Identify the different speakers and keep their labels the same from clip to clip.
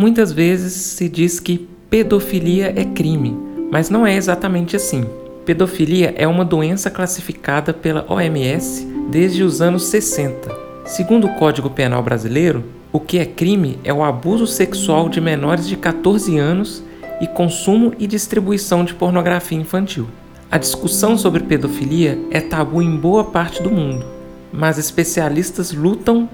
Speaker 1: Muitas vezes se diz que pedofilia é crime, mas não é exatamente assim. Pedofilia é uma doença classificada pela OMS desde os anos 60. Segundo o Código Penal Brasileiro, o que é crime é o abuso sexual de menores de 14 anos e consumo e distribuição de pornografia infantil. A discussão sobre pedofilia é tabu em boa parte do mundo, mas especialistas lutam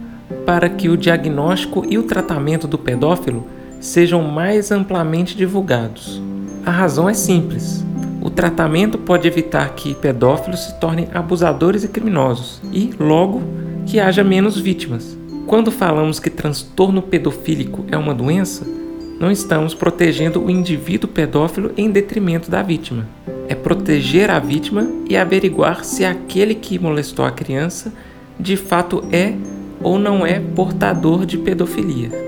Speaker 1: para que o diagnóstico e o tratamento do pedófilo sejam mais amplamente divulgados. A razão é simples. O tratamento pode evitar que pedófilos se tornem abusadores e criminosos e, logo, que haja menos vítimas. Quando falamos que transtorno pedofílico é uma doença, não estamos protegendo o indivíduo pedófilo em detrimento da vítima. É proteger a vítima e averiguar se aquele que molestou a criança de fato é ou não é portador de pedofilia.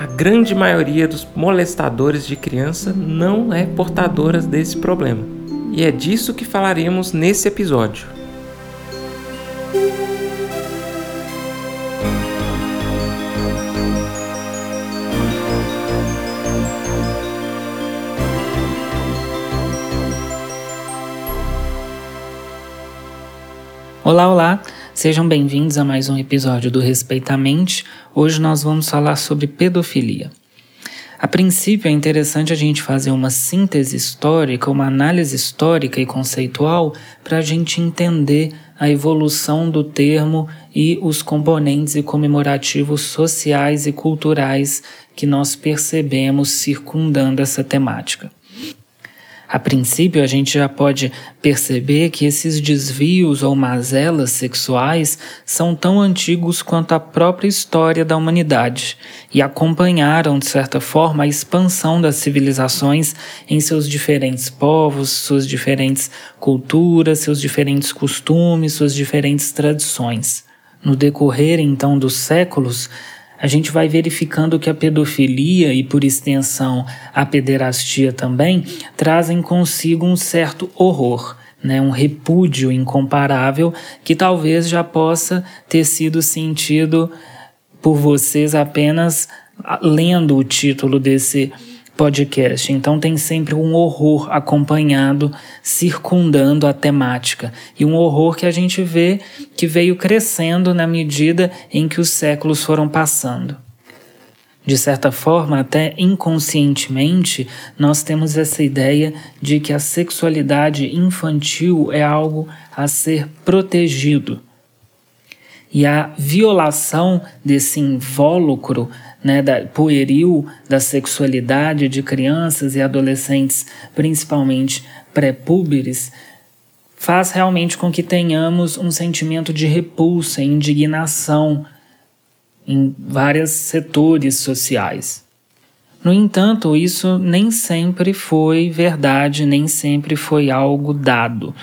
Speaker 1: A grande maioria dos molestadores de criança não é portadora desse problema. E é disso que falaremos nesse episódio.
Speaker 2: Olá, olá! Sejam bem-vindos a mais um episódio do Respeitamente. Hoje nós vamos falar sobre pedofilia. A princípio é interessante a gente fazer uma síntese histórica, uma análise histórica e conceitual para a gente entender a evolução do termo e os componentes e comemorativos sociais e culturais que nós percebemos circundando essa temática. A princípio, a gente já pode perceber que esses desvios ou mazelas sexuais são tão antigos quanto a própria história da humanidade e acompanharam, de certa forma, a expansão das civilizações em seus diferentes povos, suas diferentes culturas, seus diferentes costumes, suas diferentes tradições. No decorrer, então, dos séculos, a gente vai verificando que a pedofilia e, por extensão, a pederastia também trazem consigo um certo horror. Né, um repúdio incomparável que talvez já possa ter sido sentido por vocês apenas lendo o título desse podcast. Então tem sempre um horror acompanhado, circundando a temática. E um horror que a gente vê que veio crescendo na medida em que os séculos foram passando. De certa forma, até inconscientemente, nós temos essa ideia de que a sexualidade infantil é algo a ser protegido. E a violação desse invólucro né, da, pueril da sexualidade de crianças e adolescentes, principalmente pré-púberes, faz realmente com que tenhamos um sentimento de repulsa e indignação em vários setores sociais. No entanto, isso nem sempre foi verdade, nem sempre foi algo dado.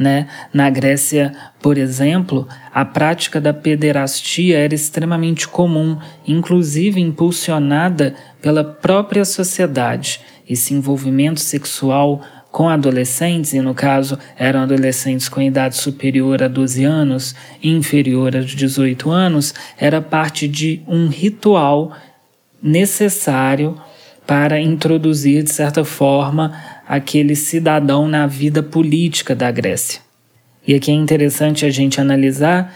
Speaker 2: Né? Na Grécia, por exemplo, a prática da pederastia era extremamente comum, inclusive impulsionada pela própria sociedade. Esse envolvimento sexual com adolescentes, e no caso eram adolescentes com idade superior a 12 anos e inferior a 18 anos, era parte de um ritual necessário para introduzir, de certa forma, aquele cidadão na vida política da Grécia. E aqui é interessante a gente analisar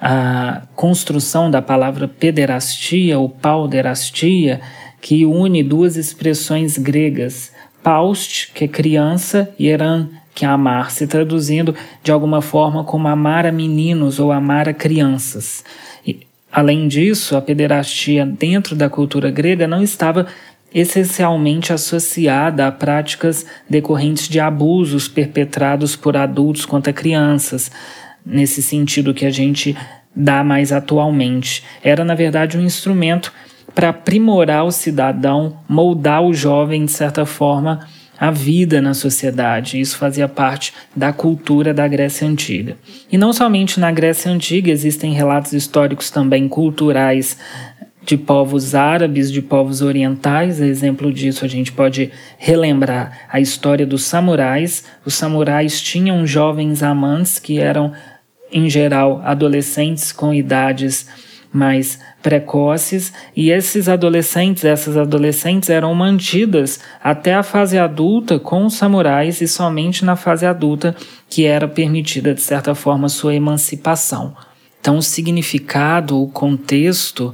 Speaker 2: a construção da palavra pederastia ou pauderastia, que une duas expressões gregas, paust, que é criança, e eran, que é amar, se traduzindo de alguma forma como amar a meninos ou amar a crianças. Além disso, a pederastia dentro da cultura grega não estava essencialmente associada a práticas decorrentes de abusos perpetrados por adultos contra crianças, nesse sentido que a gente dá mais atualmente. Era, na verdade, um instrumento para aprimorar o cidadão, moldar o jovem, de certa forma, a vida na sociedade. Isso fazia parte da cultura da Grécia Antiga. E não somente na Grécia Antiga, existem relatos históricos também culturais de povos árabes, de povos orientais. exemplo disso, a gente pode relembrar a história dos samurais. Os samurais tinham jovens amantes que eram, em geral, adolescentes com idades mais precoces e esses adolescentes, essas adolescentes eram mantidas até a fase adulta com os samurais e somente na fase adulta que era permitida de certa forma sua emancipação. Então o significado, o contexto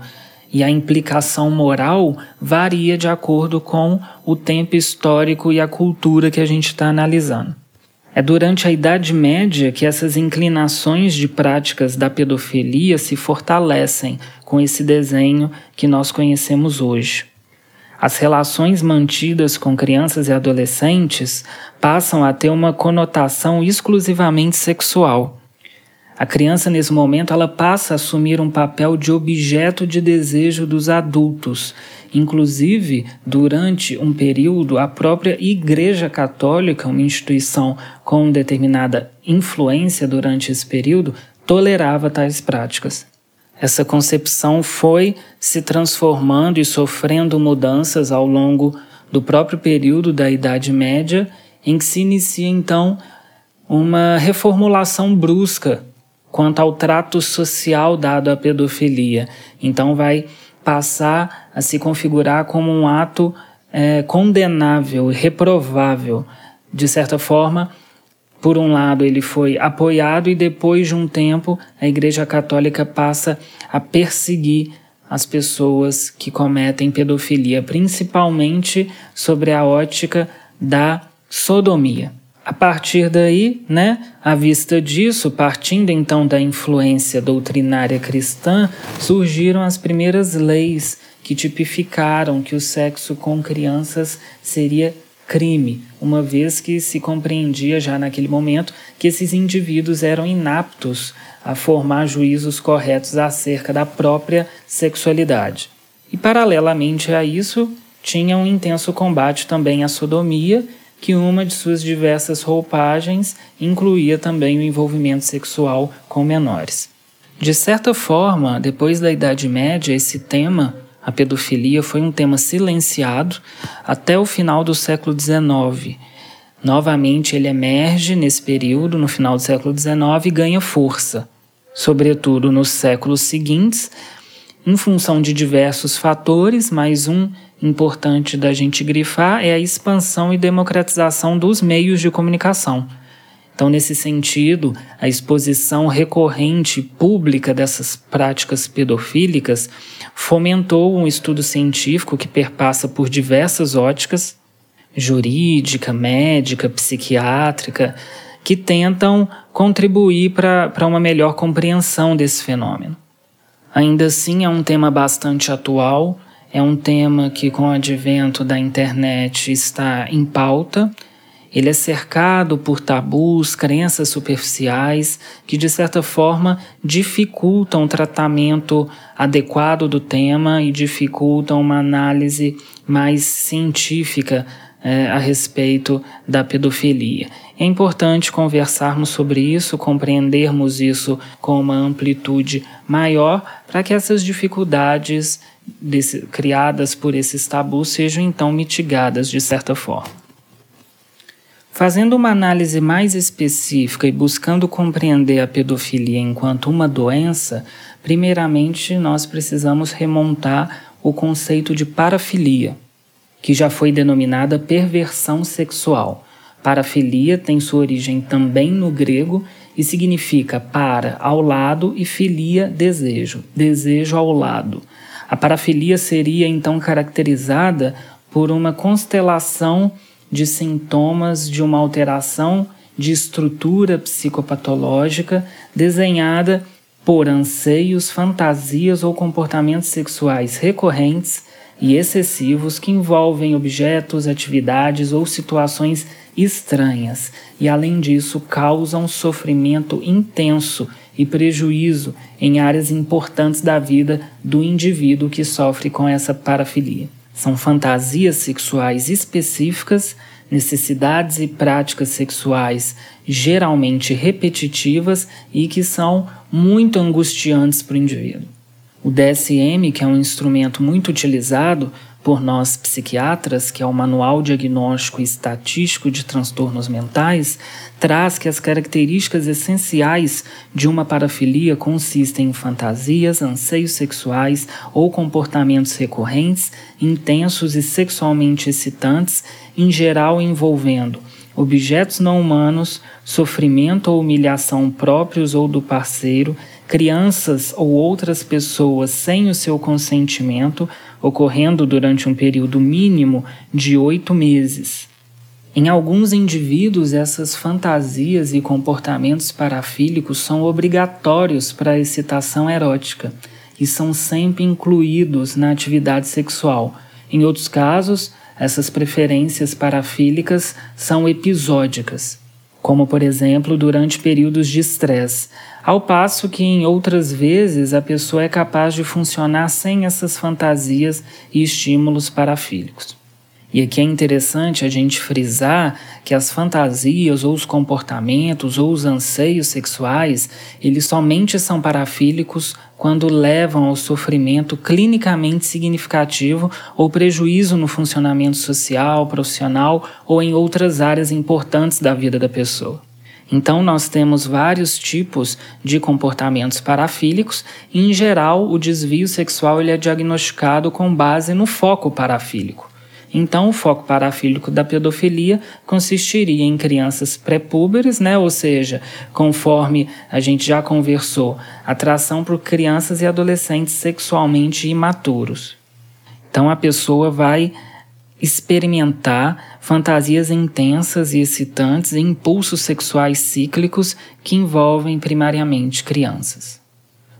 Speaker 2: e a implicação moral varia de acordo com o tempo histórico e a cultura que a gente está analisando. É durante a Idade Média que essas inclinações de práticas da pedofilia se fortalecem com esse desenho que nós conhecemos hoje. As relações mantidas com crianças e adolescentes passam a ter uma conotação exclusivamente sexual a criança, nesse momento, ela passa a assumir um papel de objeto de desejo dos adultos. Inclusive, durante um período, a própria Igreja Católica, uma instituição com determinada influência durante esse período, tolerava tais práticas. Essa concepção foi se transformando e sofrendo mudanças ao longo do próprio período da Idade Média, em que se inicia então uma reformulação brusca quanto ao trato social dado à pedofilia. Então, vai passar a se configurar como um ato é, condenável, reprovável. De certa forma, por um lado, ele foi apoiado, e depois de um tempo, a Igreja Católica passa a perseguir as pessoas que cometem pedofilia, principalmente sobre a ótica da sodomia. A partir daí, né, à vista disso, partindo então da influência doutrinária cristã, surgiram as primeiras leis que tipificaram que o sexo com crianças seria crime, uma vez que se compreendia já naquele momento que esses indivíduos eram inaptos a formar juízos corretos acerca da própria sexualidade. E paralelamente a isso, tinha um intenso combate também à sodomia que uma de suas diversas roupagens incluía também o envolvimento sexual com menores. De certa forma, depois da Idade Média, esse tema, a pedofilia, foi um tema silenciado até o final do século XIX. Novamente, ele emerge nesse período, no final do século XIX, e ganha força, sobretudo nos séculos seguintes, em função de diversos fatores, mas um importante da gente grifar é a expansão e democratização dos meios de comunicação. Então, nesse sentido, a exposição recorrente pública dessas práticas pedofílicas fomentou um estudo científico que perpassa por diversas óticas jurídica, médica, psiquiátrica que tentam contribuir para uma melhor compreensão desse fenômeno. Ainda assim, é um tema bastante atual é um tema que, com o advento da internet, está em pauta. Ele é cercado por tabus, crenças superficiais que, de certa forma, dificultam o tratamento adequado do tema e dificultam uma análise mais científica é, a respeito da pedofilia. É importante conversarmos sobre isso, compreendermos isso com uma amplitude maior, para que essas dificuldades desse, criadas por esses tabus sejam então mitigadas de certa forma. Fazendo uma análise mais específica e buscando compreender a pedofilia enquanto uma doença, primeiramente nós precisamos remontar o conceito de parafilia, que já foi denominada perversão sexual. Parafilia tem sua origem também no grego e significa para, ao lado, e filia, desejo, desejo ao lado. A parafilia seria então caracterizada por uma constelação de sintomas de uma alteração de estrutura psicopatológica desenhada por anseios, fantasias ou comportamentos sexuais recorrentes e excessivos que envolvem objetos, atividades ou situações estranhas. E, além disso, causam sofrimento intenso e prejuízo em áreas importantes da vida do indivíduo que sofre com essa parafilia. São fantasias sexuais específicas, necessidades e práticas sexuais geralmente repetitivas e que são muito angustiantes para o indivíduo. O DSM, que é um instrumento muito utilizado por nós psiquiatras, que é o Manual Diagnóstico e Estatístico de Transtornos Mentais, traz que as características essenciais de uma parafilia consistem em fantasias, anseios sexuais ou comportamentos recorrentes, intensos e sexualmente excitantes, em geral envolvendo objetos não humanos, sofrimento ou humilhação próprios ou do parceiro, crianças ou outras pessoas sem o seu consentimento, ocorrendo durante um período mínimo de oito meses. Em alguns indivíduos, essas fantasias e comportamentos parafílicos são obrigatórios para a excitação erótica e são sempre incluídos na atividade sexual. Em outros casos, essas preferências parafílicas são episódicas, como por exemplo durante períodos de estresse, ao passo que em outras vezes a pessoa é capaz de funcionar sem essas fantasias e estímulos parafílicos. E aqui é interessante a gente frisar que as fantasias ou os comportamentos ou os anseios sexuais, eles somente são parafílicos quando levam ao sofrimento clinicamente significativo ou prejuízo no funcionamento social, profissional ou em outras áreas importantes da vida da pessoa. Então, nós temos vários tipos de comportamentos parafílicos e, em geral, o desvio sexual ele é diagnosticado com base no foco parafílico. Então, o foco parafílico da pedofilia consistiria em crianças pré-púberes, né? ou seja, conforme a gente já conversou, atração por crianças e adolescentes sexualmente imaturos. Então, a pessoa vai experimentar fantasias intensas e excitantes e impulsos sexuais cíclicos que envolvem primariamente crianças.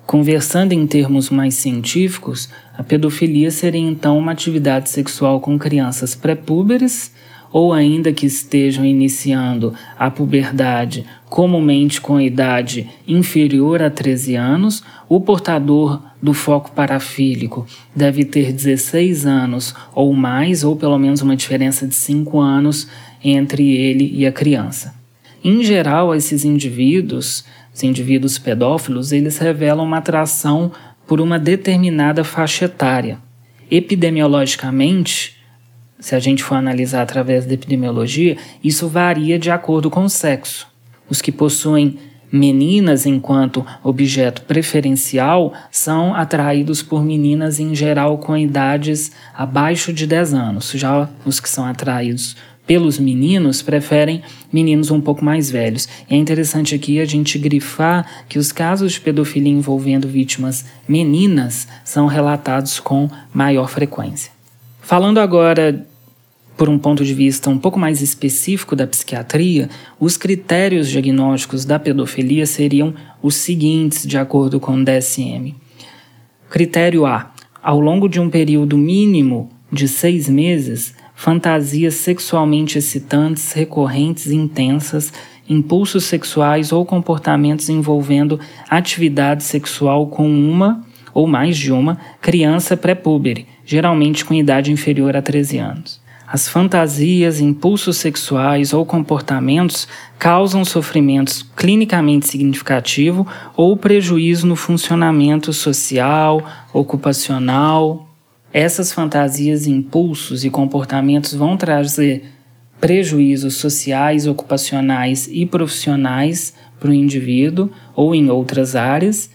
Speaker 2: Conversando em termos mais científicos, a pedofilia seria então uma atividade sexual com crianças pré-púberes ou ainda que estejam iniciando a puberdade, comumente com idade inferior a 13 anos, o portador do foco parafílico deve ter 16 anos ou mais, ou pelo menos uma diferença de 5 anos entre ele e a criança. Em geral, esses indivíduos os indivíduos pedófilos, eles revelam uma atração por uma determinada faixa etária. Epidemiologicamente, se a gente for analisar através da epidemiologia, isso varia de acordo com o sexo. Os que possuem meninas enquanto objeto preferencial são atraídos por meninas em geral com idades abaixo de 10 anos. Já os que são atraídos pelos meninos preferem meninos um pouco mais velhos. E é interessante aqui a gente grifar que os casos de pedofilia envolvendo vítimas meninas são relatados com maior frequência. Falando agora por um ponto de vista um pouco mais específico da psiquiatria, os critérios diagnósticos da pedofilia seriam os seguintes, de acordo com o DSM. Critério A: ao longo de um período mínimo de seis meses, fantasias sexualmente excitantes, recorrentes e intensas, impulsos sexuais ou comportamentos envolvendo atividade sexual com uma ou mais de uma criança pré-púbere, geralmente com idade inferior a 13 anos. As fantasias, impulsos sexuais ou comportamentos causam sofrimentos clinicamente significativo ou prejuízo no funcionamento social, ocupacional, essas fantasias, impulsos e comportamentos vão trazer prejuízos sociais, ocupacionais e profissionais para o indivíduo ou em outras áreas.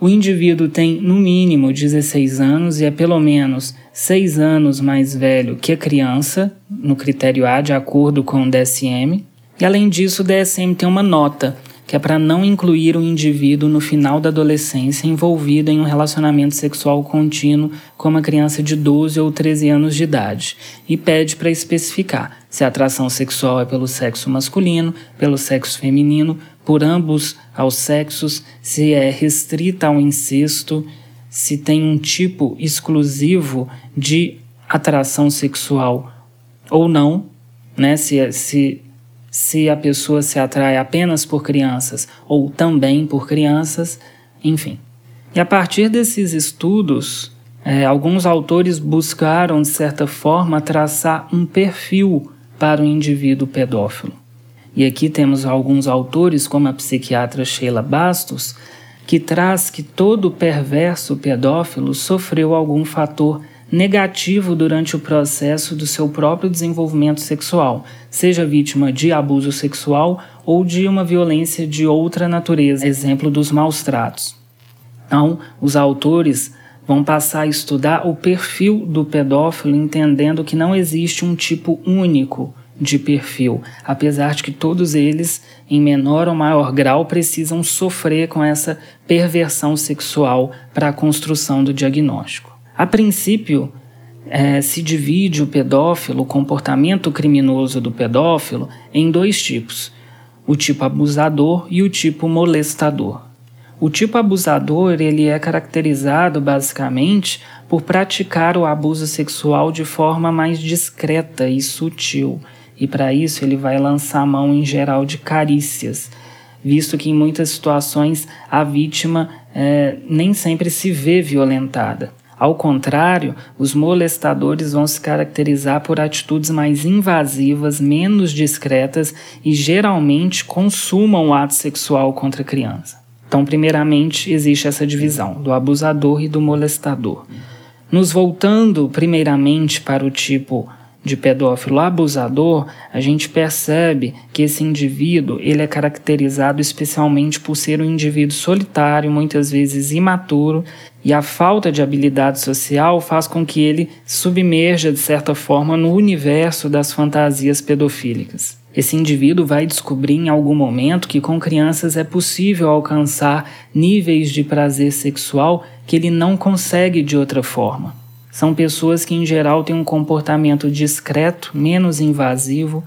Speaker 2: O indivíduo tem no mínimo 16 anos e é pelo menos 6 anos mais velho que a criança, no critério A, de acordo com o DSM. E além disso, o DSM tem uma nota que é para não incluir o indivíduo no final da adolescência envolvido em um relacionamento sexual contínuo com uma criança de 12 ou 13 anos de idade, e pede para especificar se a atração sexual é pelo sexo masculino, pelo sexo feminino, por ambos aos sexos, se é restrita ao incesto, se tem um tipo exclusivo de atração sexual ou não, né? Se, se se a pessoa se atrai apenas por crianças ou também por crianças, enfim. E a partir desses estudos, é, alguns autores buscaram, de certa forma, traçar um perfil para o indivíduo pedófilo. E aqui temos alguns autores, como a psiquiatra Sheila Bastos, que traz que todo perverso pedófilo sofreu algum fator negativo durante o processo do seu próprio desenvolvimento sexual, seja vítima de abuso sexual ou de uma violência de outra natureza, exemplo dos maus tratos. Então, os autores vão passar a estudar o perfil do pedófilo, entendendo que não existe um tipo único de perfil, apesar de que todos eles, em menor ou maior grau, precisam sofrer com essa perversão sexual para a construção do diagnóstico. A princípio, é, se divide o pedófilo, o comportamento criminoso do pedófilo, em dois tipos: o tipo abusador e o tipo molestador. O tipo abusador ele é caracterizado basicamente por praticar o abuso sexual de forma mais discreta e sutil, e para isso ele vai lançar a mão em geral de carícias, visto que em muitas situações a vítima é, nem sempre se vê violentada. Ao contrário, os molestadores vão se caracterizar por atitudes mais invasivas, menos discretas e geralmente consumam o ato sexual contra a criança. Então, primeiramente, existe essa divisão do abusador e do molestador. Nos voltando primeiramente para o tipo de pedófilo abusador, a gente percebe que esse indivíduo ele é caracterizado especialmente por ser um indivíduo solitário, muitas vezes imaturo, e a falta de habilidade social faz com que ele submerja de certa forma no universo das fantasias pedofílicas. Esse indivíduo vai descobrir em algum momento que com crianças é possível alcançar níveis de prazer sexual que ele não consegue de outra forma. São pessoas que, em geral, têm um comportamento discreto, menos invasivo,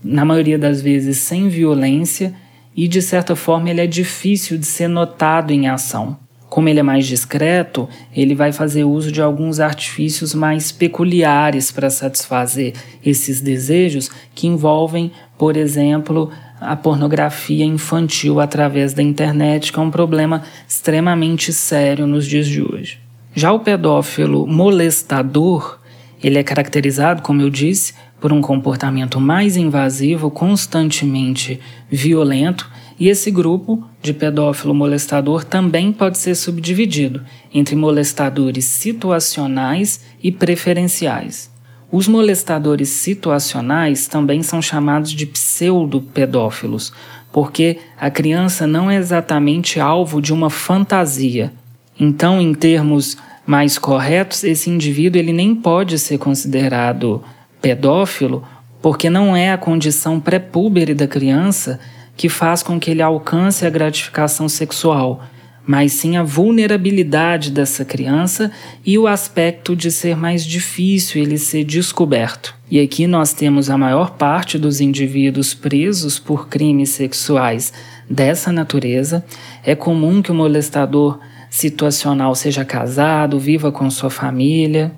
Speaker 2: na maioria das vezes sem violência, e de certa forma ele é difícil de ser notado em ação. Como ele é mais discreto, ele vai fazer uso de alguns artifícios mais peculiares para satisfazer esses desejos, que envolvem, por exemplo, a pornografia infantil através da internet, que é um problema extremamente sério nos dias de hoje. Já o pedófilo molestador, ele é caracterizado, como eu disse, por um comportamento mais invasivo, constantemente violento, e esse grupo de pedófilo molestador também pode ser subdividido entre molestadores situacionais e preferenciais. Os molestadores situacionais também são chamados de pseudo-pedófilos, porque a criança não é exatamente alvo de uma fantasia, então, em termos mais corretos, esse indivíduo ele nem pode ser considerado pedófilo, porque não é a condição pré-púbere da criança que faz com que ele alcance a gratificação sexual, mas sim a vulnerabilidade dessa criança e o aspecto de ser mais difícil ele ser descoberto. E aqui nós temos a maior parte dos indivíduos presos por crimes sexuais dessa natureza. É comum que o molestador situacional seja casado, viva com sua família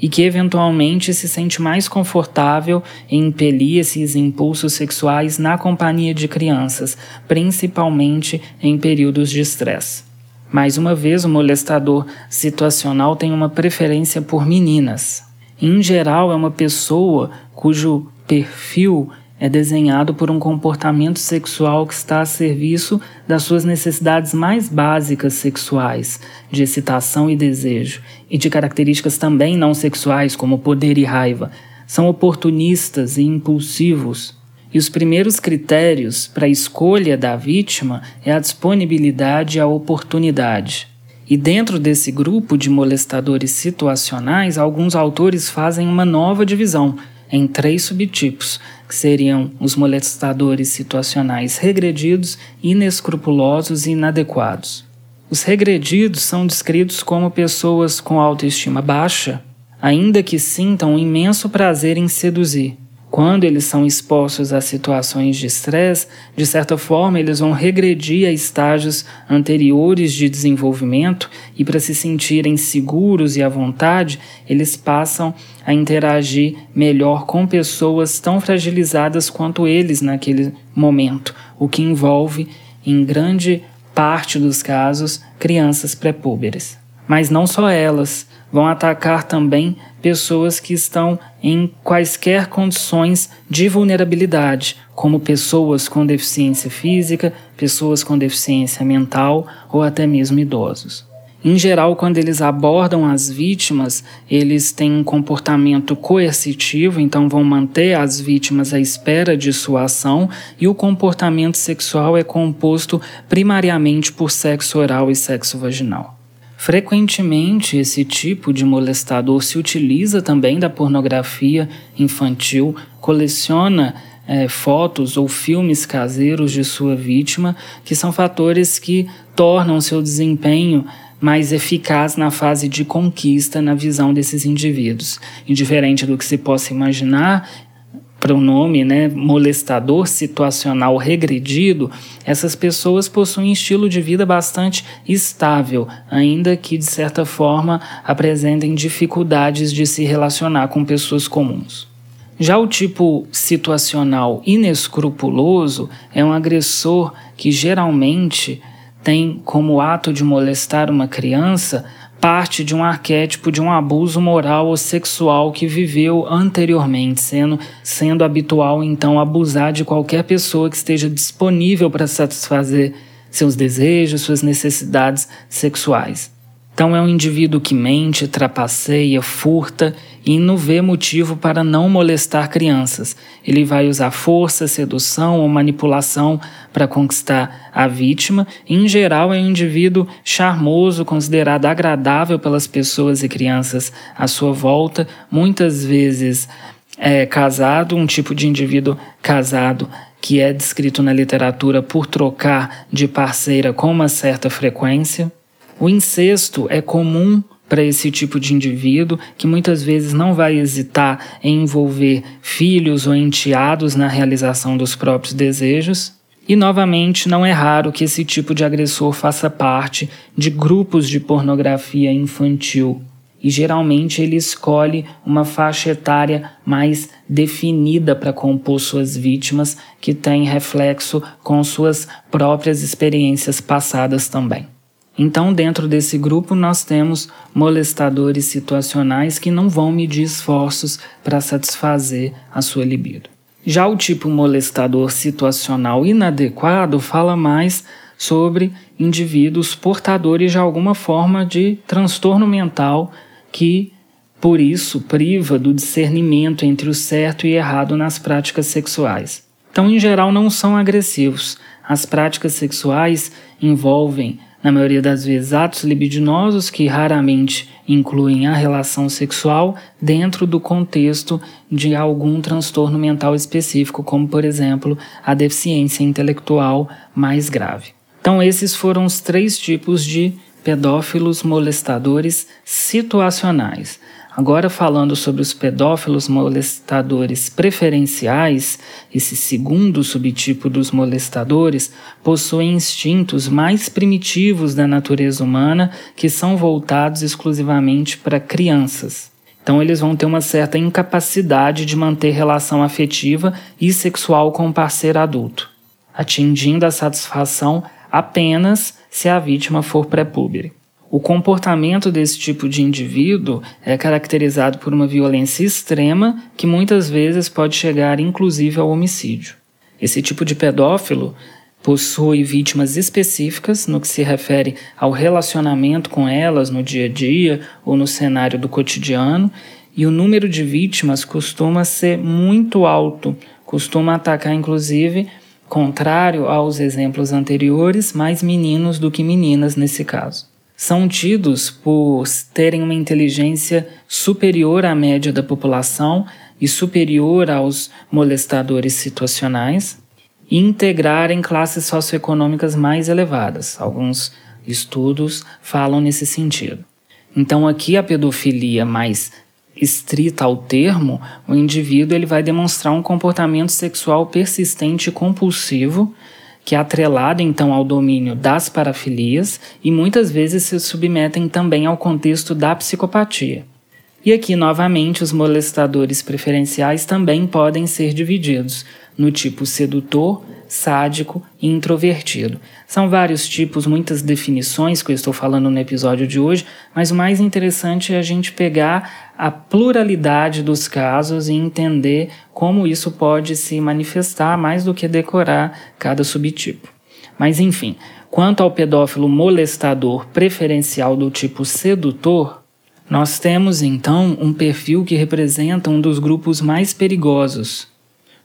Speaker 2: e que eventualmente se sente mais confortável em impelir esses impulsos sexuais na companhia de crianças, principalmente em períodos de estresse. Mais uma vez, o molestador situacional tem uma preferência por meninas. Em geral, é uma pessoa cujo perfil é desenhado por um comportamento sexual que está a serviço das suas necessidades mais básicas sexuais, de excitação e desejo, e de características também não sexuais, como poder e raiva. São oportunistas e impulsivos. E os primeiros critérios para a escolha da vítima é a disponibilidade e a oportunidade. E dentro desse grupo de molestadores situacionais, alguns autores fazem uma nova divisão em três subtipos, que seriam os molestadores situacionais regredidos, inescrupulosos e inadequados. Os regredidos são descritos como pessoas com autoestima baixa, ainda que sintam um imenso prazer em seduzir, quando eles são expostos a situações de estresse, de certa forma eles vão regredir a estágios anteriores de desenvolvimento e para se sentirem seguros e à vontade, eles passam a interagir melhor com pessoas tão fragilizadas quanto eles naquele momento, o que envolve, em grande parte dos casos, crianças pré-púberes. Mas não só elas, vão atacar também pessoas que estão em quaisquer condições de vulnerabilidade, como pessoas com deficiência física, pessoas com deficiência mental ou até mesmo idosos. Em geral, quando eles abordam as vítimas, eles têm um comportamento coercitivo, então vão manter as vítimas à espera de sua ação, e o comportamento sexual é composto primariamente por sexo oral e sexo vaginal. Frequentemente, esse tipo de molestador se utiliza também da pornografia infantil, coleciona é, fotos ou filmes caseiros de sua vítima, que são fatores que tornam seu desempenho mais eficaz na fase de conquista na visão desses indivíduos. Indiferente do que se possa imaginar, para o nome, né, molestador situacional regredido, essas pessoas possuem estilo de vida bastante estável, ainda que de certa forma apresentem dificuldades de se relacionar com pessoas comuns. Já o tipo situacional inescrupuloso é um agressor que geralmente tem como ato de molestar uma criança parte de um arquétipo de um abuso moral ou sexual que viveu anteriormente, sendo, sendo habitual então abusar de qualquer pessoa que esteja disponível para satisfazer seus desejos, suas necessidades sexuais. Então é um indivíduo que mente, trapaceia, furta e não vê motivo para não molestar crianças. Ele vai usar força, sedução ou manipulação para conquistar a vítima. Em geral, é um indivíduo charmoso, considerado agradável pelas pessoas e crianças à sua volta, muitas vezes é casado, um tipo de indivíduo casado que é descrito na literatura por trocar de parceira com uma certa frequência. O incesto é comum para esse tipo de indivíduo que muitas vezes não vai hesitar em envolver filhos ou enteados na realização dos próprios desejos. E novamente, não é raro que esse tipo de agressor faça parte de grupos de pornografia infantil. E geralmente ele escolhe uma faixa etária mais definida para compor suas vítimas, que tem reflexo com suas próprias experiências passadas também. Então, dentro desse grupo, nós temos molestadores situacionais que não vão medir esforços para satisfazer a sua libido. Já o tipo molestador situacional inadequado fala mais sobre indivíduos portadores de alguma forma de transtorno mental que, por isso, priva do discernimento entre o certo e errado nas práticas sexuais. Então, em geral, não são agressivos. As práticas sexuais envolvem na maioria das vezes atos libidinosos que raramente incluem a relação sexual dentro do contexto de algum transtorno mental específico, como por exemplo a deficiência intelectual mais grave. Então, esses foram os três tipos de pedófilos molestadores situacionais. Agora, falando sobre os pedófilos molestadores preferenciais, esse segundo subtipo dos molestadores possui instintos mais primitivos da natureza humana que são voltados exclusivamente para crianças. Então, eles vão ter uma certa incapacidade de manter relação afetiva e sexual com o parceiro adulto, atingindo a satisfação apenas se a vítima for pré-púbere. O comportamento desse tipo de indivíduo é caracterizado por uma violência extrema que muitas vezes pode chegar inclusive ao homicídio. Esse tipo de pedófilo possui vítimas específicas no que se refere ao relacionamento com elas no dia a dia ou no cenário do cotidiano, e o número de vítimas costuma ser muito alto, costuma atacar inclusive, contrário aos exemplos anteriores, mais meninos do que meninas nesse caso são tidos por terem uma inteligência superior à média da população e superior aos molestadores situacionais e integrarem classes socioeconômicas mais elevadas. Alguns estudos falam nesse sentido. Então aqui a pedofilia mais estrita ao termo, o indivíduo ele vai demonstrar um comportamento sexual persistente e compulsivo que é atrelado então ao domínio das parafilias e muitas vezes se submetem também ao contexto da psicopatia. E aqui, novamente, os molestadores preferenciais também podem ser divididos no tipo sedutor, sádico e introvertido. São vários tipos, muitas definições que eu estou falando no episódio de hoje, mas o mais interessante é a gente pegar a pluralidade dos casos e entender como isso pode se manifestar mais do que decorar cada subtipo. Mas enfim, Quanto ao pedófilo molestador preferencial do tipo sedutor, nós temos então um perfil que representa um dos grupos mais perigosos,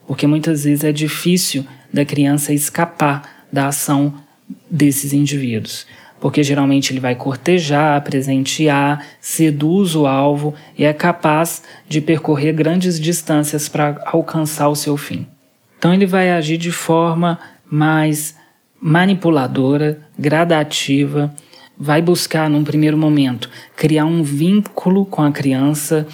Speaker 2: porque muitas vezes é difícil da criança escapar da ação desses indivíduos. Porque geralmente ele vai cortejar, presentear, seduz o alvo e é capaz de percorrer grandes distâncias para alcançar o seu fim. Então ele vai agir de forma mais manipuladora, gradativa, vai buscar, num primeiro momento, criar um vínculo com a criança,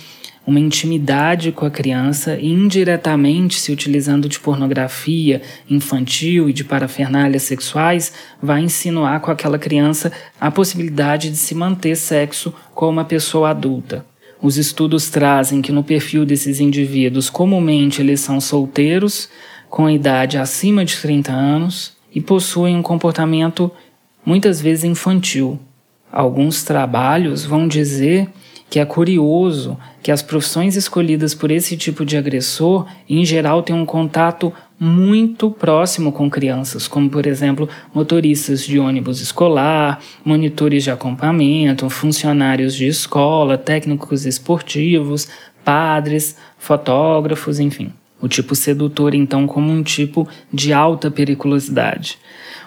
Speaker 2: uma intimidade com a criança e indiretamente, se utilizando de pornografia infantil e de parafernálias sexuais, vai insinuar com aquela criança a possibilidade de se manter sexo com uma pessoa adulta. Os estudos trazem que no perfil desses indivíduos, comumente eles são solteiros, com idade acima de 30 anos e possuem um comportamento muitas vezes infantil. Alguns trabalhos vão dizer que é curioso que as profissões escolhidas por esse tipo de agressor, em geral, têm um contato muito próximo com crianças, como por exemplo motoristas de ônibus escolar, monitores de acampamento, funcionários de escola, técnicos esportivos, padres, fotógrafos, enfim. O tipo sedutor, então, como um tipo de alta periculosidade.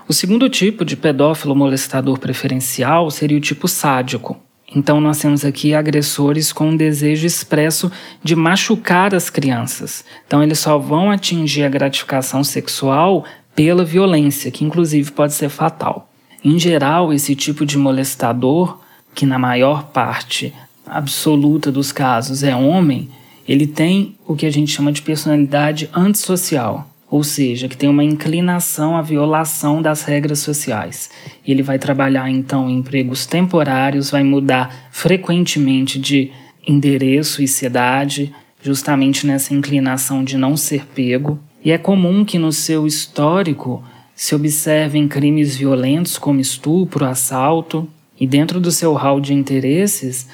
Speaker 2: O segundo tipo de pedófilo molestador preferencial seria o tipo sádico. Então, nós temos aqui agressores com um desejo expresso de machucar as crianças. Então, eles só vão atingir a gratificação sexual pela violência, que inclusive pode ser fatal. Em geral, esse tipo de molestador, que na maior parte absoluta dos casos é homem, ele tem o que a gente chama de personalidade antissocial, ou seja, que tem uma inclinação à violação das regras sociais. Ele vai trabalhar então em empregos temporários, vai mudar frequentemente de endereço e cidade, justamente nessa inclinação de não ser pego. E é comum que no seu histórico se observem crimes violentos como estupro, assalto, e dentro do seu hall de interesses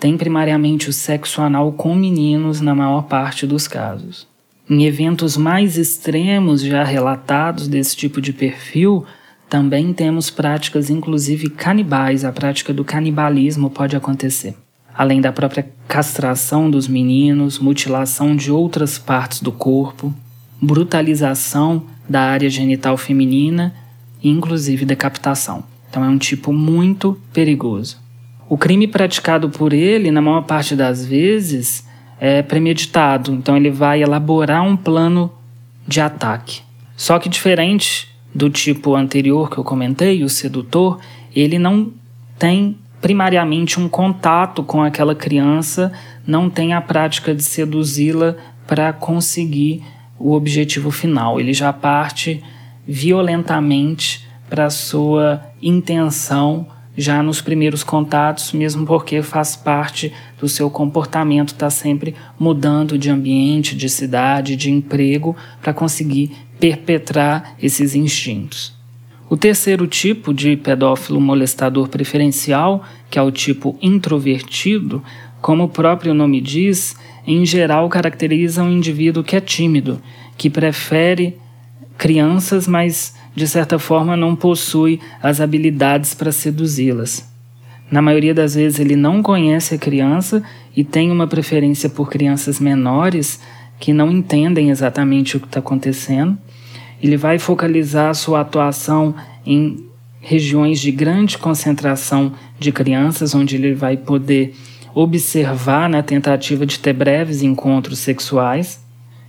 Speaker 2: tem primariamente o sexo anal com meninos na maior parte dos casos. Em eventos mais extremos já relatados desse tipo de perfil, também temos práticas, inclusive canibais, a prática do canibalismo pode acontecer. Além da própria castração dos meninos, mutilação de outras partes do corpo, brutalização da área genital feminina e, inclusive, decapitação. Então, é um tipo muito perigoso. O crime praticado por ele, na maior parte das vezes, é premeditado. Então ele vai elaborar um plano de ataque. Só que diferente do tipo anterior que eu comentei, o sedutor, ele não tem primariamente um contato com aquela criança, não tem a prática de seduzi-la para conseguir o objetivo final. Ele já parte violentamente para sua intenção já nos primeiros contatos, mesmo porque faz parte do seu comportamento estar tá sempre mudando de ambiente, de cidade, de emprego para conseguir perpetrar esses instintos. O terceiro tipo de pedófilo molestador preferencial, que é o tipo introvertido, como o próprio nome diz, em geral caracteriza um indivíduo que é tímido, que prefere crianças, mas de certa forma não possui as habilidades para seduzi-las. Na maioria das vezes ele não conhece a criança e tem uma preferência por crianças menores que não entendem exatamente o que está acontecendo. Ele vai focalizar sua atuação em regiões de grande concentração de crianças, onde ele vai poder observar na tentativa de ter breves encontros sexuais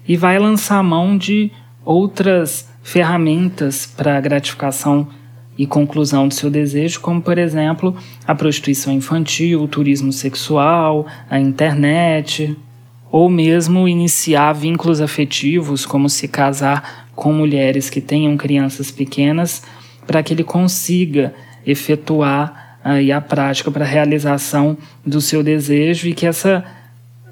Speaker 2: e vai lançar mão de outras ferramentas para gratificação e conclusão do seu desejo, como por exemplo a prostituição infantil, o turismo sexual, a internet, ou mesmo iniciar vínculos afetivos, como se casar com mulheres que tenham crianças pequenas, para que ele consiga efetuar aí a prática para a realização do seu desejo e que essa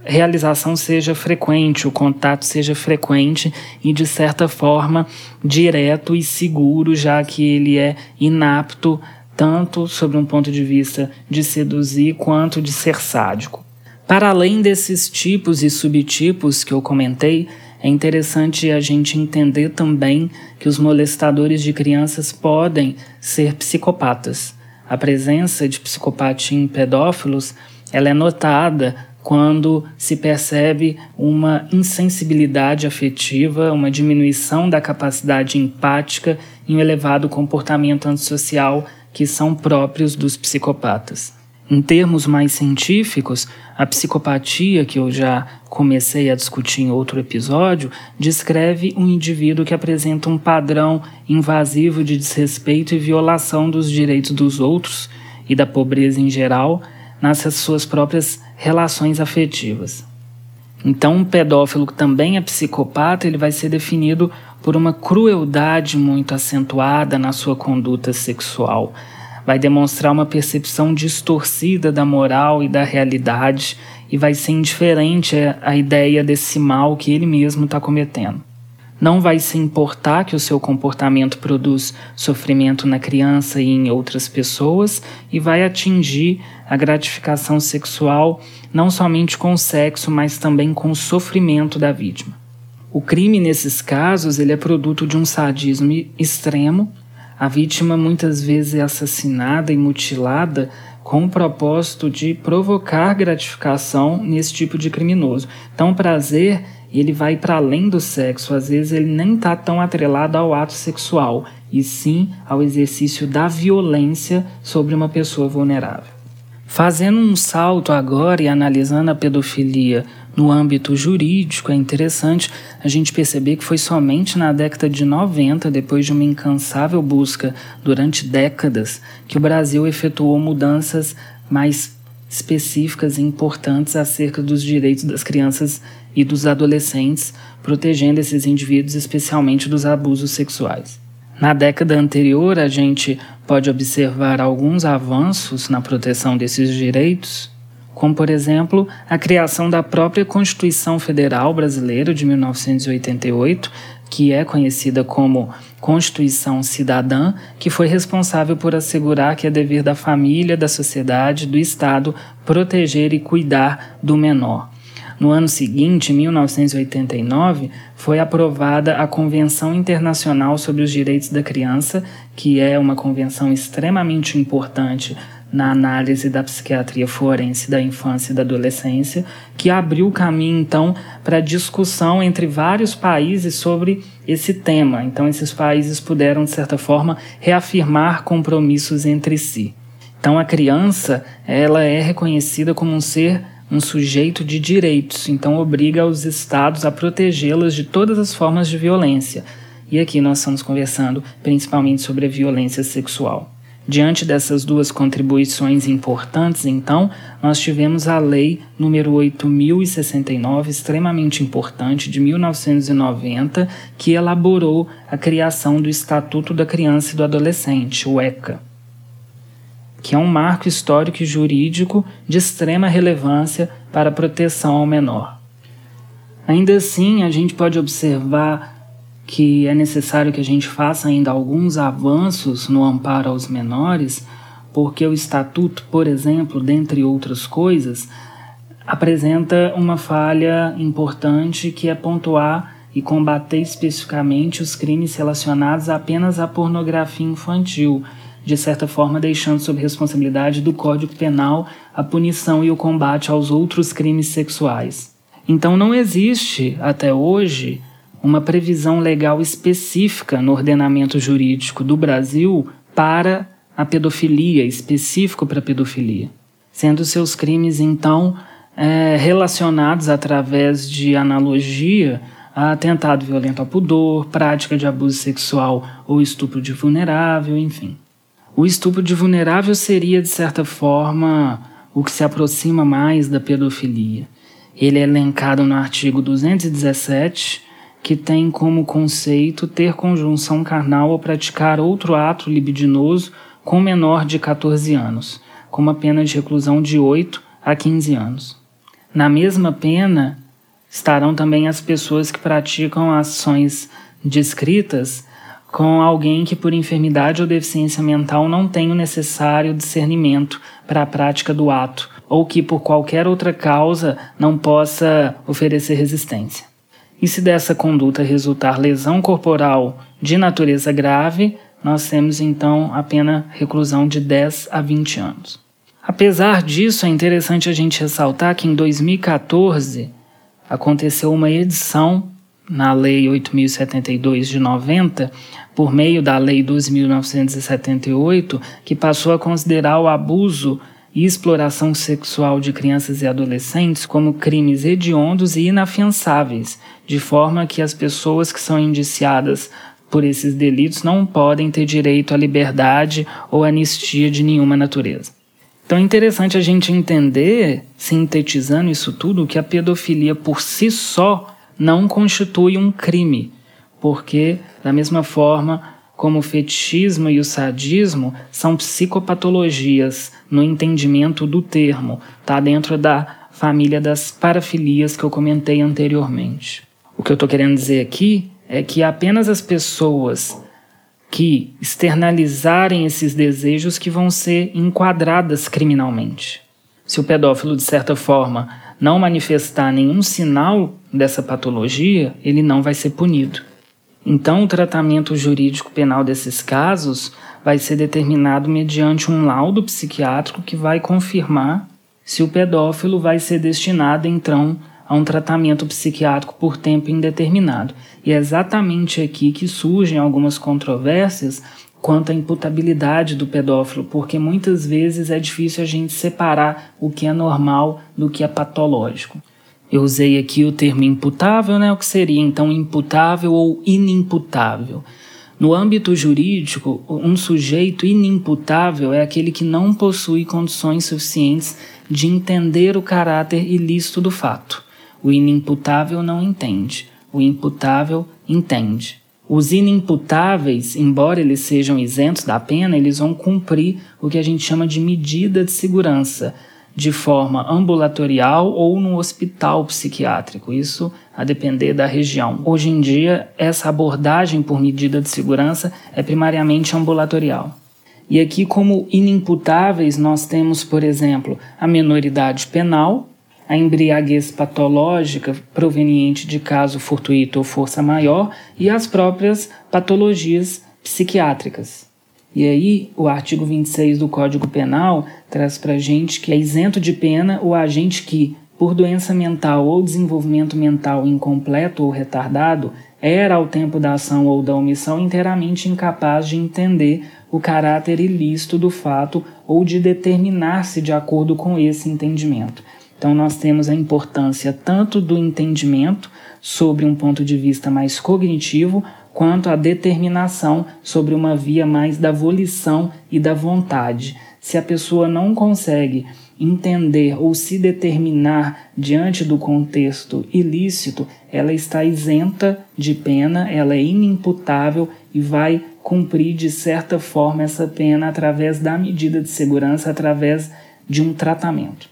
Speaker 2: realização seja frequente, o contato seja frequente e, de certa forma, direto e seguro, já que ele é inapto tanto sobre um ponto de vista de seduzir quanto de ser sádico. Para além desses tipos e subtipos que eu comentei, é interessante a gente entender também que os molestadores de crianças podem ser psicopatas. A presença de psicopatia em pedófilos ela é notada quando se percebe uma insensibilidade afetiva, uma diminuição da capacidade empática e um elevado comportamento antissocial que são próprios dos psicopatas. Em termos mais científicos, a psicopatia, que eu já comecei a discutir em outro episódio, descreve um indivíduo que apresenta um padrão invasivo de desrespeito e violação dos direitos dos outros e da pobreza em geral nas suas próprias relações afetivas. Então, um pedófilo que também é psicopata, ele vai ser definido por uma crueldade muito acentuada na sua conduta sexual vai demonstrar uma percepção distorcida da moral e da realidade e vai ser indiferente à ideia desse mal que ele mesmo está cometendo. Não vai se importar que o seu comportamento produz sofrimento na criança e em outras pessoas e vai atingir a gratificação sexual não somente com o sexo, mas também com o sofrimento da vítima. O crime nesses casos ele é produto de um sadismo extremo a vítima muitas vezes é assassinada e mutilada com o propósito de provocar gratificação nesse tipo de criminoso. Então, prazer ele vai para além do sexo, às vezes ele nem está tão atrelado ao ato sexual, e sim ao exercício da violência sobre uma pessoa vulnerável. Fazendo um salto agora e analisando a pedofilia no âmbito jurídico, é interessante a gente perceber que foi somente na década de 90, depois de uma incansável busca durante décadas, que o Brasil efetuou mudanças mais específicas e importantes acerca dos direitos das crianças e dos adolescentes, protegendo esses indivíduos especialmente dos abusos sexuais. Na década anterior, a gente pode observar alguns avanços na proteção desses direitos, como, por exemplo, a criação da própria Constituição Federal Brasileira de 1988, que é conhecida como Constituição Cidadã, que foi responsável por assegurar que é dever da família, da sociedade, do Estado proteger e cuidar do menor. No ano seguinte, 1989, foi aprovada a Convenção Internacional sobre os Direitos da Criança, que é uma convenção extremamente importante na análise da psiquiatria forense da infância e da adolescência, que abriu o caminho então para discussão entre vários países sobre esse tema. Então esses países puderam de certa forma reafirmar compromissos entre si. Então a criança, ela é reconhecida como um ser um sujeito de direitos, então obriga os estados a protegê-las de todas as formas de violência. E aqui nós estamos conversando principalmente sobre a violência sexual. Diante dessas duas contribuições importantes, então, nós tivemos a Lei número 8069, extremamente importante, de 1990, que elaborou a criação do Estatuto da Criança e do Adolescente, o ECA, que é um marco histórico e jurídico de extrema relevância para a proteção ao menor. Ainda assim, a gente pode observar que é necessário que a gente faça ainda alguns avanços no amparo aos menores, porque o estatuto, por exemplo, dentre outras coisas, apresenta uma falha importante que é pontuar e combater especificamente os crimes relacionados apenas à pornografia infantil, de certa forma deixando sob responsabilidade do Código Penal a punição e o combate aos outros crimes sexuais. Então não existe até hoje uma previsão legal específica no ordenamento jurídico do Brasil para a pedofilia, específico para a pedofilia, sendo seus crimes então é, relacionados através de analogia a atentado violento ao pudor, prática de abuso sexual ou estupro de vulnerável, enfim. O estupro de vulnerável seria, de certa forma, o que se aproxima mais da pedofilia. Ele é elencado no artigo 217 que tem como conceito ter conjunção carnal ou praticar outro ato libidinoso com menor de 14 anos, com uma pena de reclusão de 8 a 15 anos. Na mesma pena estarão também as pessoas que praticam ações descritas com alguém que por enfermidade ou deficiência mental não tem o necessário discernimento para a prática do ato, ou que por qualquer outra causa não possa oferecer resistência. E se dessa conduta resultar lesão corporal de natureza grave, nós temos então a pena reclusão de 10 a 20 anos. Apesar disso, é interessante a gente ressaltar que em 2014 aconteceu uma edição na Lei 8072 de 90, por meio da Lei 2978, que passou a considerar o abuso e exploração sexual de crianças e adolescentes como crimes hediondos e inafiançáveis, de forma que as pessoas que são indiciadas por esses delitos não podem ter direito à liberdade ou anistia de nenhuma natureza. Então é interessante a gente entender, sintetizando isso tudo, que a pedofilia por si só não constitui um crime, porque, da mesma forma como o fetichismo e o sadismo são psicopatologias no entendimento do termo, está dentro da família das parafilias que eu comentei anteriormente. O que eu estou querendo dizer aqui é que apenas as pessoas que externalizarem esses desejos que vão ser enquadradas criminalmente. Se o pedófilo, de certa forma, não manifestar nenhum sinal dessa patologia, ele não vai ser punido. Então, o tratamento jurídico penal desses casos vai ser determinado mediante um laudo psiquiátrico que vai confirmar se o pedófilo vai ser destinado, então, a um tratamento psiquiátrico por tempo indeterminado. E é exatamente aqui que surgem algumas controvérsias quanto à imputabilidade do pedófilo, porque muitas vezes é difícil a gente separar o que é normal do que é patológico. Eu usei aqui o termo imputável, né? O que seria então imputável ou inimputável? No âmbito jurídico, um sujeito inimputável é aquele que não possui condições suficientes de entender o caráter ilícito do fato. O inimputável não entende, o imputável entende. Os inimputáveis, embora eles sejam isentos da pena, eles vão cumprir o que a gente chama de medida de segurança, de forma ambulatorial ou no hospital psiquiátrico, isso a depender da região. Hoje em dia, essa abordagem por medida de segurança é primariamente ambulatorial. E aqui, como inimputáveis, nós temos, por exemplo, a menoridade penal, a embriaguez patológica proveniente de caso fortuito ou força maior e as próprias patologias psiquiátricas. E aí, o artigo 26 do Código Penal traz para gente que é isento de pena o agente que, por doença mental ou desenvolvimento mental incompleto ou retardado, era ao tempo da ação ou da omissão inteiramente incapaz de entender o caráter ilícito do fato ou de determinar-se de acordo com esse entendimento. Então, nós temos a importância tanto do entendimento sobre um ponto de vista mais cognitivo, quanto a determinação sobre uma via mais da volição e da vontade. Se a pessoa não consegue entender ou se determinar diante do contexto ilícito, ela está isenta de pena, ela é inimputável e vai cumprir de certa forma essa pena através da medida de segurança, através de um tratamento.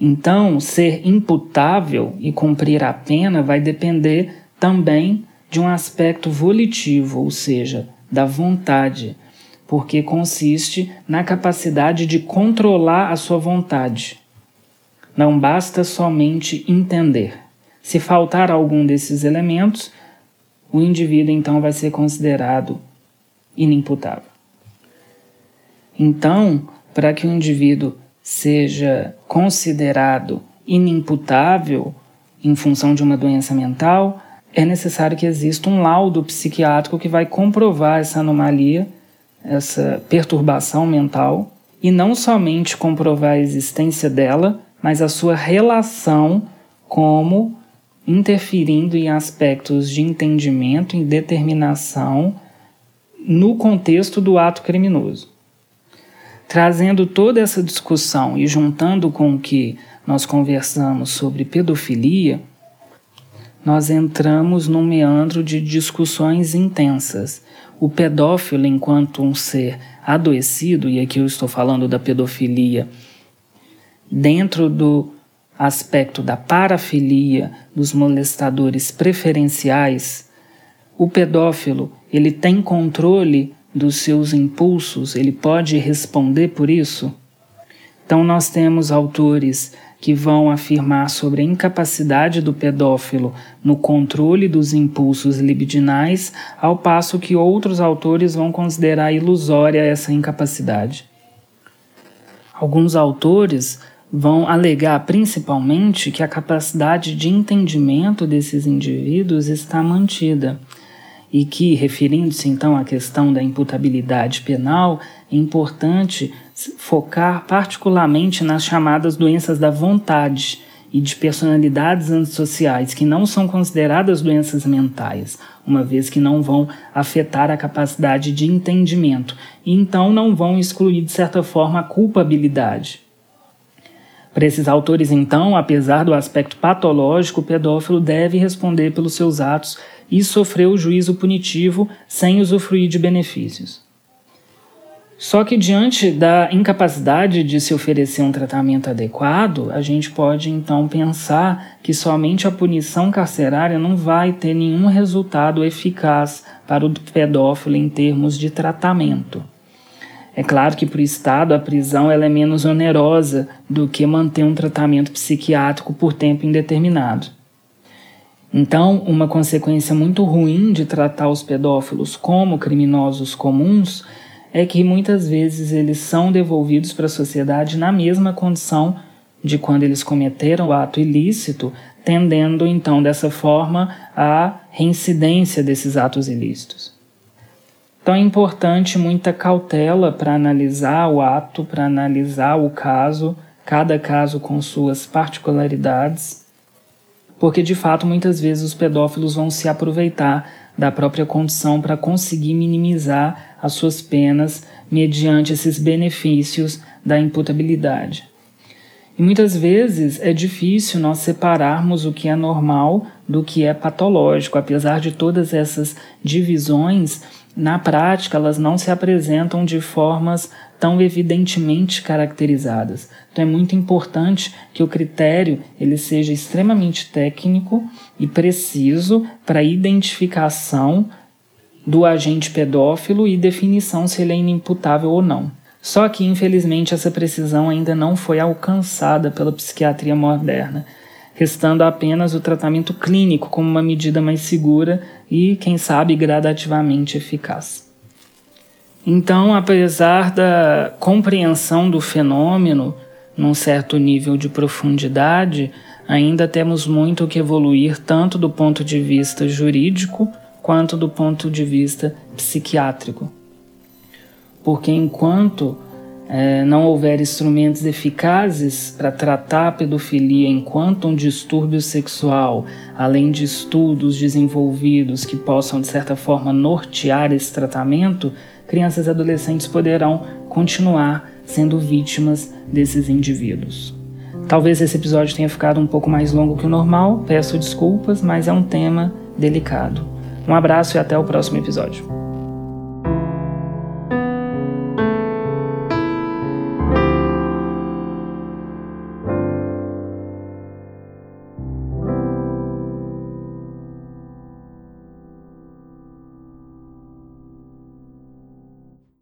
Speaker 2: Então, ser imputável e cumprir a pena vai depender também de um aspecto volitivo, ou seja, da vontade, porque consiste na capacidade de controlar a sua vontade. Não basta somente entender. Se faltar algum desses elementos, o indivíduo então vai ser considerado inimputável. Então, para que o indivíduo seja considerado inimputável em função de uma doença mental, é necessário que exista um laudo psiquiátrico que vai comprovar essa anomalia, essa perturbação mental, e não somente comprovar a existência dela, mas a sua relação como interferindo em aspectos de entendimento e determinação no contexto do ato criminoso. Trazendo toda essa discussão e juntando com o que nós conversamos sobre pedofilia, nós entramos num meandro de discussões intensas. O pedófilo, enquanto um ser adoecido, e aqui eu estou falando da pedofilia, dentro do aspecto da parafilia, dos molestadores preferenciais, o pedófilo ele tem controle dos seus impulsos, ele pode responder por isso? Então, nós temos autores que vão afirmar sobre a incapacidade do pedófilo no controle dos impulsos libidinais, ao passo que outros autores vão considerar ilusória essa incapacidade. Alguns autores vão alegar principalmente que a capacidade de entendimento desses indivíduos está mantida e que, referindo-se então à questão da imputabilidade penal, é importante focar particularmente nas chamadas doenças da vontade e de personalidades antissociais, que não são consideradas doenças mentais, uma vez que não vão afetar a capacidade de entendimento, e então não vão excluir, de certa forma, a culpabilidade. Para esses autores, então, apesar do aspecto patológico, o pedófilo deve responder pelos seus atos e sofrer o juízo punitivo sem usufruir de benefícios. Só que diante da incapacidade de se oferecer um tratamento adequado, a gente pode então pensar que somente a punição carcerária não vai ter nenhum resultado eficaz para o pedófilo em termos de tratamento. É claro que para o Estado a prisão ela é menos onerosa do que manter um tratamento psiquiátrico por tempo indeterminado. Então, uma consequência muito ruim de tratar os pedófilos como criminosos comuns é que muitas vezes eles são devolvidos para a sociedade na mesma condição de quando eles cometeram o ato ilícito, tendendo então dessa forma à reincidência desses atos ilícitos. Então é importante muita cautela para analisar o ato, para analisar o caso, cada caso com suas particularidades, porque de fato muitas vezes os pedófilos vão se aproveitar da própria condição para conseguir minimizar as suas penas mediante esses benefícios da imputabilidade. E muitas vezes é difícil nós separarmos o que é normal do que é patológico, apesar de todas essas divisões, na prática elas não se apresentam de formas tão evidentemente caracterizadas. Então é muito importante que o critério ele seja extremamente técnico e preciso para identificação do agente pedófilo e definição se ele é inimputável ou não. Só que, infelizmente, essa precisão ainda não foi alcançada pela psiquiatria moderna, restando apenas o tratamento clínico como uma medida mais segura e, quem sabe, gradativamente eficaz. Então, apesar da compreensão do fenômeno num certo nível de profundidade, ainda temos muito que evoluir, tanto do ponto de vista jurídico quanto do ponto de vista psiquiátrico. Porque enquanto é, não houver instrumentos eficazes para tratar a pedofilia enquanto um distúrbio sexual, além de estudos desenvolvidos que possam, de certa forma, nortear esse tratamento, crianças e adolescentes poderão continuar sendo vítimas desses indivíduos. Talvez esse episódio tenha ficado um pouco mais longo que o normal, peço desculpas, mas é um tema delicado. Um abraço e até o próximo episódio.